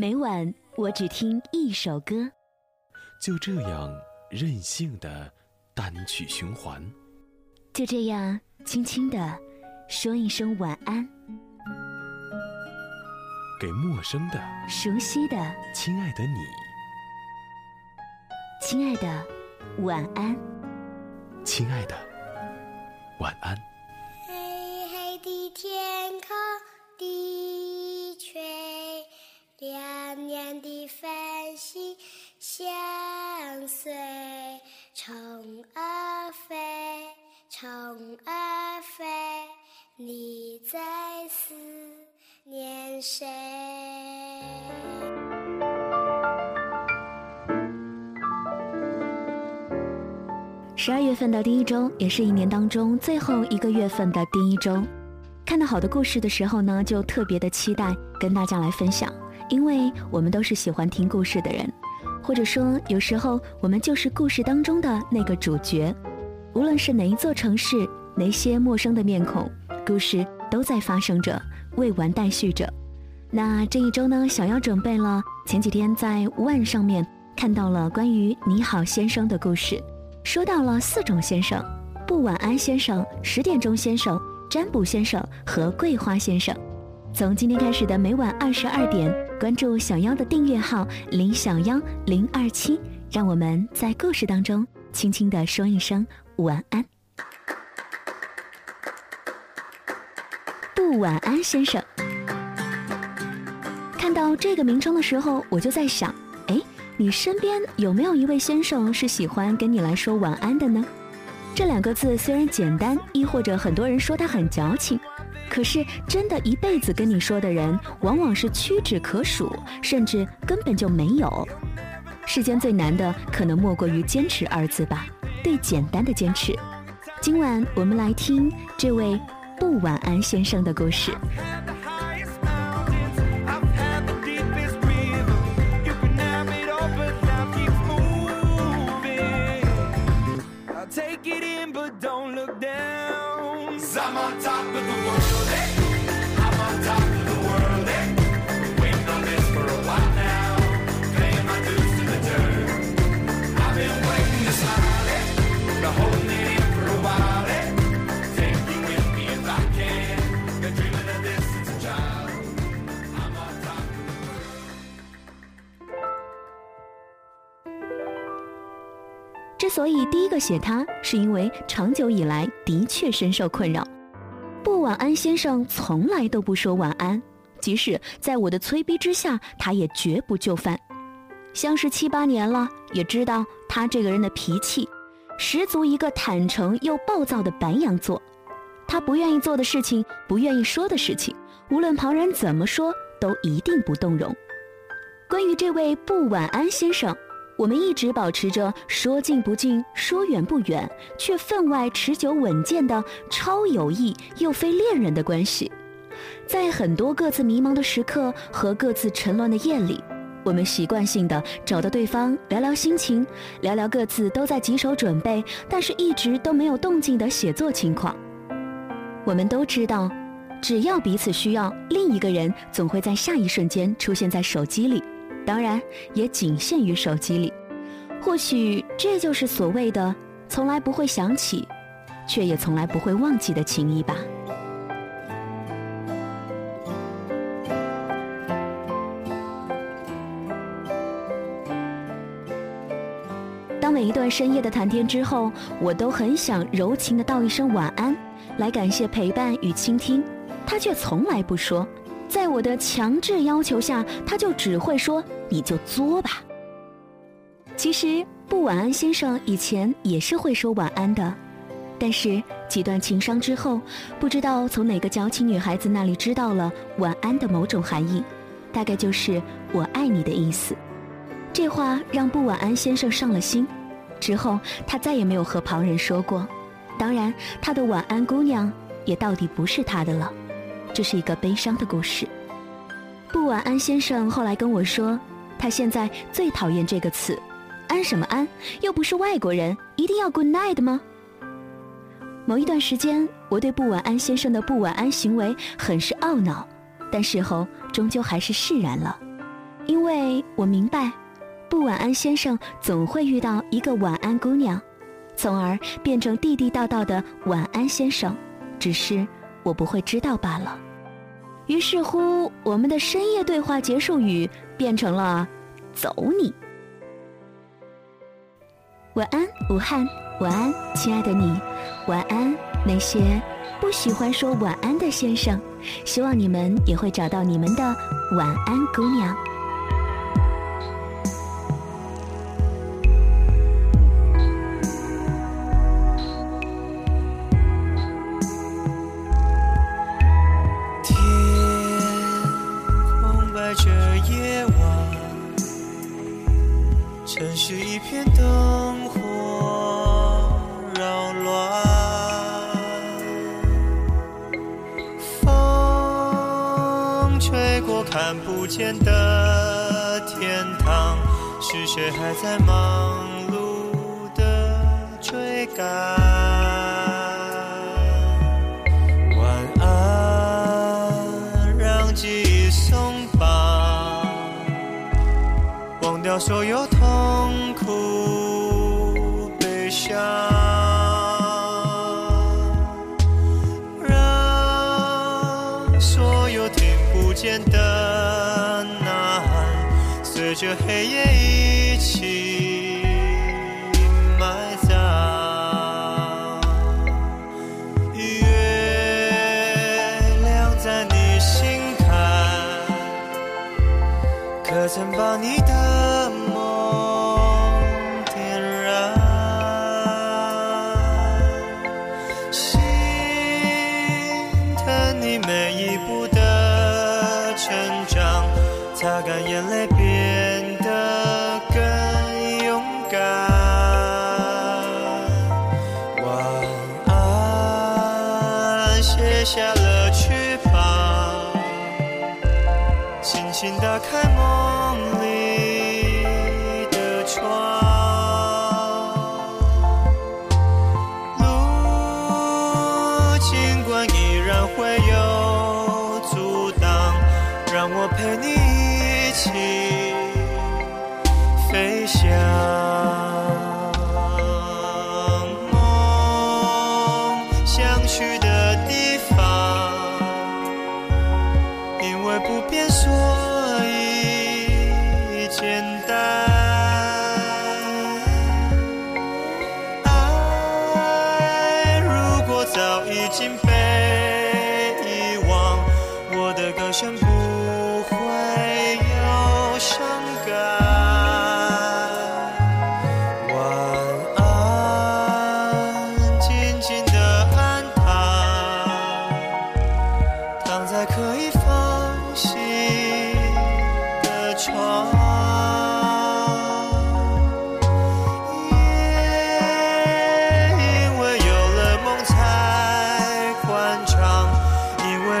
每晚我只听一首歌，就这样任性的单曲循环，就这样轻轻的说一声晚安，给陌生的、熟悉的、亲爱的你，亲爱的，晚安，亲爱的，晚安。十二月份的第一周，也是一年当中最后一个月份的第一周。看到好的故事的时候呢，就特别的期待跟大家来分享，因为我们都是喜欢听故事的人，或者说有时候我们就是故事当中的那个主角。无论是哪一座城市，哪些陌生的面孔，故事都在发生着，未完待续着。那这一周呢，小妖准备了前几天在万上面看到了关于你好先生的故事。说到了四种先生：不晚安先生、十点钟先生、占卜先生和桂花先生。从今天开始的每晚二十二点，关注小妖的订阅号“林小妖零二七”，让我们在故事当中轻轻地说一声晚安。不晚安先生，看到这个名称的时候，我就在想，哎。你身边有没有一位先生是喜欢跟你来说晚安的呢？这两个字虽然简单，亦或者很多人说他很矫情，可是真的一辈子跟你说的人，往往是屈指可数，甚至根本就没有。世间最难的，可能莫过于坚持二字吧，对简单的坚持。今晚我们来听这位不晚安先生的故事。之所以第一个写他，是因为长久以来的确深受困扰。不晚安先生从来都不说晚安，即使在我的催逼之下，他也绝不就范。相识七八年了，也知道他这个人的脾气，十足一个坦诚又暴躁的白羊座。他不愿意做的事情，不愿意说的事情，无论旁人怎么说，都一定不动容。关于这位不晚安先生。我们一直保持着说近不近、说远不远，却分外持久稳健的超友谊又非恋人的关系。在很多各自迷茫的时刻和各自沉沦的夜里，我们习惯性的找到对方聊聊心情，聊聊各自都在棘手准备，但是一直都没有动静的写作情况。我们都知道，只要彼此需要，另一个人总会在下一瞬间出现在手机里。当然，也仅限于手机里。或许这就是所谓的从来不会想起，却也从来不会忘记的情谊吧。当每一段深夜的谈天之后，我都很想柔情的道一声晚安，来感谢陪伴与倾听，他却从来不说。在我的强制要求下，他就只会说。你就作吧。其实不晚安先生以前也是会说晚安的，但是几段情伤之后，不知道从哪个矫情女孩子那里知道了晚安的某种含义，大概就是我爱你的意思。这话让不晚安先生上了心，之后他再也没有和旁人说过。当然，他的晚安姑娘也到底不是他的了。这是一个悲伤的故事。不晚安先生后来跟我说。他现在最讨厌这个词，安什么安？又不是外国人，一定要 good night 吗？某一段时间，我对不晚安先生的不晚安行为很是懊恼，但事后终究还是释然了。因为我明白，不晚安先生总会遇到一个晚安姑娘，从而变成地地道道的晚安先生，只是我不会知道罢了。于是乎，我们的深夜对话结束语变成了“走你”。晚安，武汉。晚安，亲爱的你。晚安，那些不喜欢说晚安的先生。希望你们也会找到你们的晚安姑娘。飞过看不见的天堂，是谁还在忙碌的追赶？晚安，让记忆松绑，忘掉所有痛苦悲伤，间的呐喊，随着黑夜一起埋葬。月亮在你心坎，可曾把你的梦点燃？心疼你每一步，擦干眼泪变得更勇敢。晚安，卸下了翅膀，轻轻打开梦里一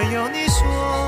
有你说